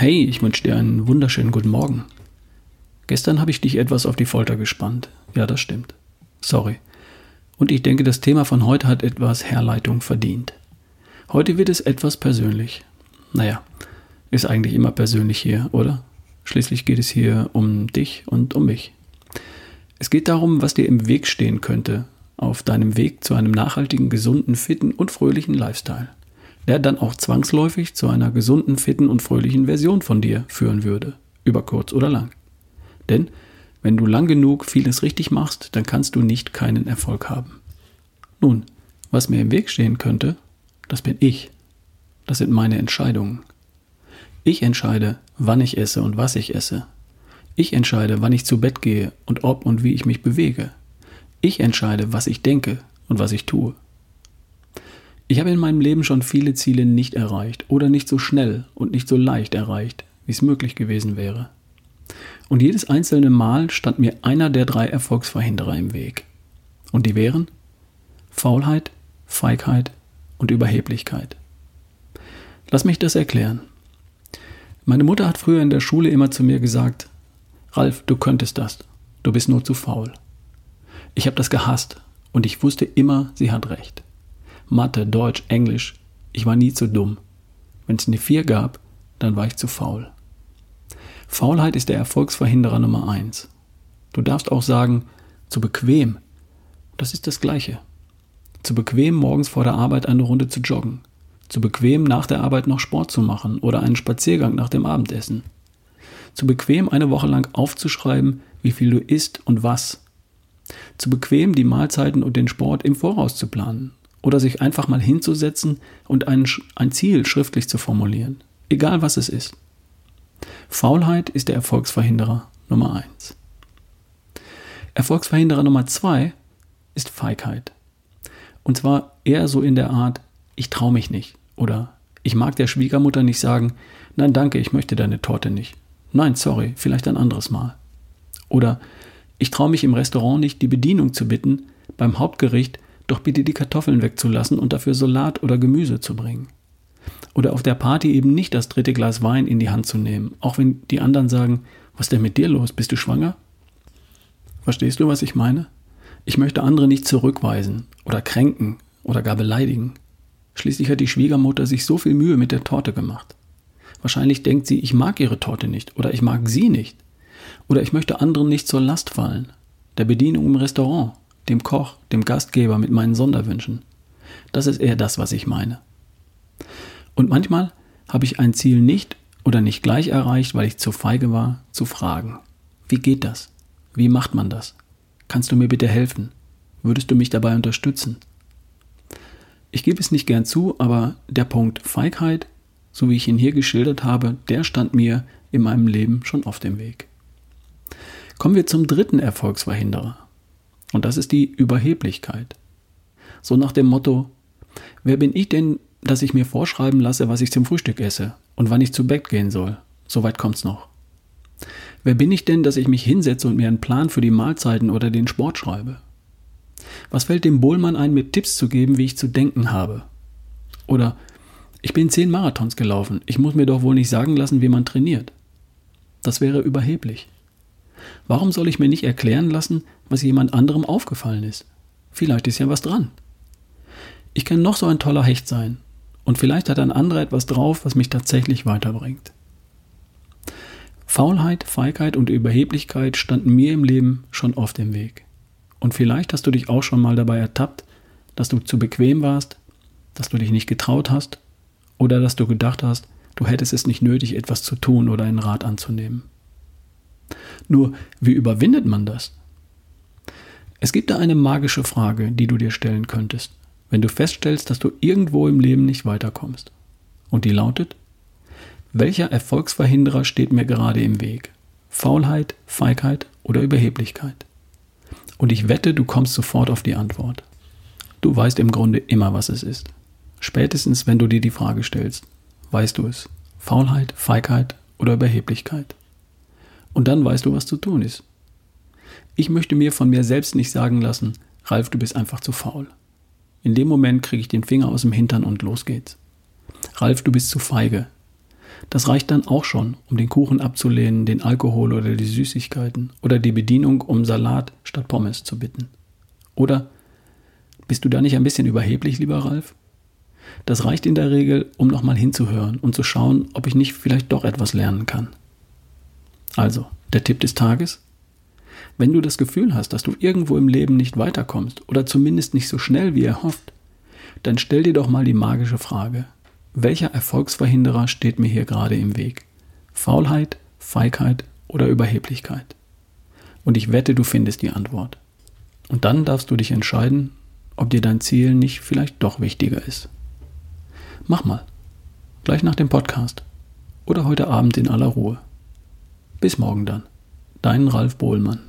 Hey, ich wünsche dir einen wunderschönen guten Morgen. Gestern habe ich dich etwas auf die Folter gespannt. Ja, das stimmt. Sorry. Und ich denke, das Thema von heute hat etwas Herleitung verdient. Heute wird es etwas persönlich. Naja, ist eigentlich immer persönlich hier, oder? Schließlich geht es hier um dich und um mich. Es geht darum, was dir im Weg stehen könnte, auf deinem Weg zu einem nachhaltigen, gesunden, fitten und fröhlichen Lifestyle, der dann auch zwangsläufig zu einer gesunden, fitten und fröhlichen Version von dir führen würde, über kurz oder lang. Denn wenn du lang genug vieles richtig machst, dann kannst du nicht keinen Erfolg haben. Nun, was mir im Weg stehen könnte, das bin ich. Das sind meine Entscheidungen. Ich entscheide, wann ich esse und was ich esse. Ich entscheide, wann ich zu Bett gehe und ob und wie ich mich bewege. Ich entscheide, was ich denke und was ich tue. Ich habe in meinem Leben schon viele Ziele nicht erreicht oder nicht so schnell und nicht so leicht erreicht, wie es möglich gewesen wäre. Und jedes einzelne Mal stand mir einer der drei Erfolgsverhinderer im Weg. Und die wären Faulheit, Feigheit und Überheblichkeit. Lass mich das erklären. Meine Mutter hat früher in der Schule immer zu mir gesagt, Ralf, du könntest das, du bist nur zu faul. Ich habe das gehasst und ich wusste immer, sie hat recht. Mathe, Deutsch, Englisch, ich war nie zu dumm. Wenn es eine 4 gab, dann war ich zu faul. Faulheit ist der Erfolgsverhinderer Nummer 1. Du darfst auch sagen, zu bequem. Das ist das Gleiche. Zu bequem, morgens vor der Arbeit eine Runde zu joggen. Zu bequem, nach der Arbeit noch Sport zu machen oder einen Spaziergang nach dem Abendessen. Zu bequem, eine Woche lang aufzuschreiben, wie viel du isst und was zu bequem, die Mahlzeiten und den Sport im Voraus zu planen oder sich einfach mal hinzusetzen und ein, ein Ziel schriftlich zu formulieren, egal was es ist. Faulheit ist der Erfolgsverhinderer Nummer eins. Erfolgsverhinderer Nummer zwei ist Feigheit. Und zwar eher so in der Art, ich traue mich nicht oder ich mag der Schwiegermutter nicht sagen, nein danke, ich möchte deine Torte nicht. Nein, sorry, vielleicht ein anderes Mal. Oder ich traue mich im Restaurant nicht, die Bedienung zu bitten, beim Hauptgericht doch bitte die Kartoffeln wegzulassen und dafür Salat oder Gemüse zu bringen. Oder auf der Party eben nicht das dritte Glas Wein in die Hand zu nehmen, auch wenn die anderen sagen, was ist denn mit dir los? Bist du schwanger? Verstehst du, was ich meine? Ich möchte andere nicht zurückweisen oder kränken oder gar beleidigen. Schließlich hat die Schwiegermutter sich so viel Mühe mit der Torte gemacht. Wahrscheinlich denkt sie, ich mag ihre Torte nicht oder ich mag sie nicht. Oder ich möchte anderen nicht zur Last fallen. Der Bedienung im Restaurant, dem Koch, dem Gastgeber mit meinen Sonderwünschen. Das ist eher das, was ich meine. Und manchmal habe ich ein Ziel nicht oder nicht gleich erreicht, weil ich zu feige war, zu fragen. Wie geht das? Wie macht man das? Kannst du mir bitte helfen? Würdest du mich dabei unterstützen? Ich gebe es nicht gern zu, aber der Punkt Feigheit, so wie ich ihn hier geschildert habe, der stand mir in meinem Leben schon auf dem Weg. Kommen wir zum dritten Erfolgsverhinderer. Und das ist die Überheblichkeit. So nach dem Motto, wer bin ich denn, dass ich mir vorschreiben lasse, was ich zum Frühstück esse und wann ich zu Bett gehen soll? Soweit kommt's noch. Wer bin ich denn, dass ich mich hinsetze und mir einen Plan für die Mahlzeiten oder den Sport schreibe? Was fällt dem Bohlmann ein, mir Tipps zu geben, wie ich zu denken habe? Oder ich bin zehn Marathons gelaufen, ich muss mir doch wohl nicht sagen lassen, wie man trainiert. Das wäre überheblich. Warum soll ich mir nicht erklären lassen, was jemand anderem aufgefallen ist? Vielleicht ist ja was dran. Ich kann noch so ein toller Hecht sein und vielleicht hat ein anderer etwas drauf, was mich tatsächlich weiterbringt. Faulheit, Feigheit und Überheblichkeit standen mir im Leben schon oft im Weg. Und vielleicht hast du dich auch schon mal dabei ertappt, dass du zu bequem warst, dass du dich nicht getraut hast oder dass du gedacht hast, du hättest es nicht nötig, etwas zu tun oder einen Rat anzunehmen. Nur, wie überwindet man das? Es gibt da eine magische Frage, die du dir stellen könntest, wenn du feststellst, dass du irgendwo im Leben nicht weiterkommst. Und die lautet, welcher Erfolgsverhinderer steht mir gerade im Weg? Faulheit, Feigheit oder Überheblichkeit? Und ich wette, du kommst sofort auf die Antwort. Du weißt im Grunde immer, was es ist. Spätestens, wenn du dir die Frage stellst, weißt du es. Faulheit, Feigheit oder Überheblichkeit. Und dann weißt du, was zu tun ist. Ich möchte mir von mir selbst nicht sagen lassen, Ralf, du bist einfach zu faul. In dem Moment kriege ich den Finger aus dem Hintern und los geht's. Ralf, du bist zu feige. Das reicht dann auch schon, um den Kuchen abzulehnen, den Alkohol oder die Süßigkeiten oder die Bedienung um Salat statt Pommes zu bitten. Oder bist du da nicht ein bisschen überheblich, lieber Ralf? Das reicht in der Regel, um nochmal hinzuhören und zu schauen, ob ich nicht vielleicht doch etwas lernen kann. Also, der Tipp des Tages? Wenn du das Gefühl hast, dass du irgendwo im Leben nicht weiterkommst oder zumindest nicht so schnell wie erhofft, dann stell dir doch mal die magische Frage, welcher Erfolgsverhinderer steht mir hier gerade im Weg? Faulheit, Feigheit oder Überheblichkeit? Und ich wette, du findest die Antwort. Und dann darfst du dich entscheiden, ob dir dein Ziel nicht vielleicht doch wichtiger ist. Mach mal. Gleich nach dem Podcast. Oder heute Abend in aller Ruhe. Bis morgen dann. Dein Ralf Bohlmann.